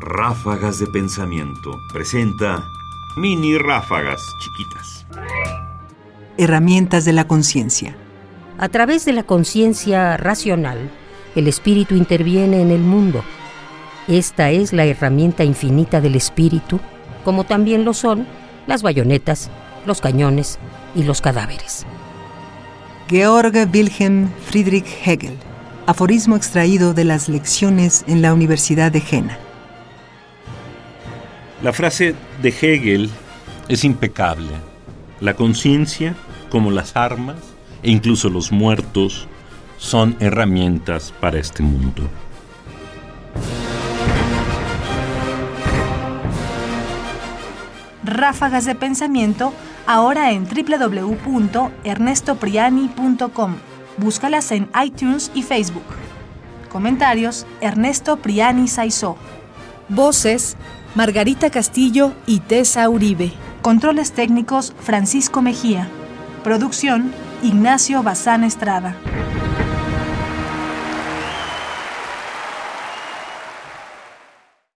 Ráfagas de Pensamiento presenta mini ráfagas chiquitas. Herramientas de la conciencia. A través de la conciencia racional, el espíritu interviene en el mundo. Esta es la herramienta infinita del espíritu, como también lo son las bayonetas, los cañones y los cadáveres. Georg Wilhelm Friedrich Hegel. Aforismo extraído de las lecciones en la Universidad de Jena. La frase de Hegel es impecable. La conciencia, como las armas e incluso los muertos, son herramientas para este mundo. Ráfagas de pensamiento ahora en www.ernestopriani.com. Búscalas en iTunes y Facebook. Comentarios: Ernesto Priani Saizó. Voces: Margarita Castillo y Tessa Uribe. Controles técnicos: Francisco Mejía. Producción: Ignacio Bazán Estrada.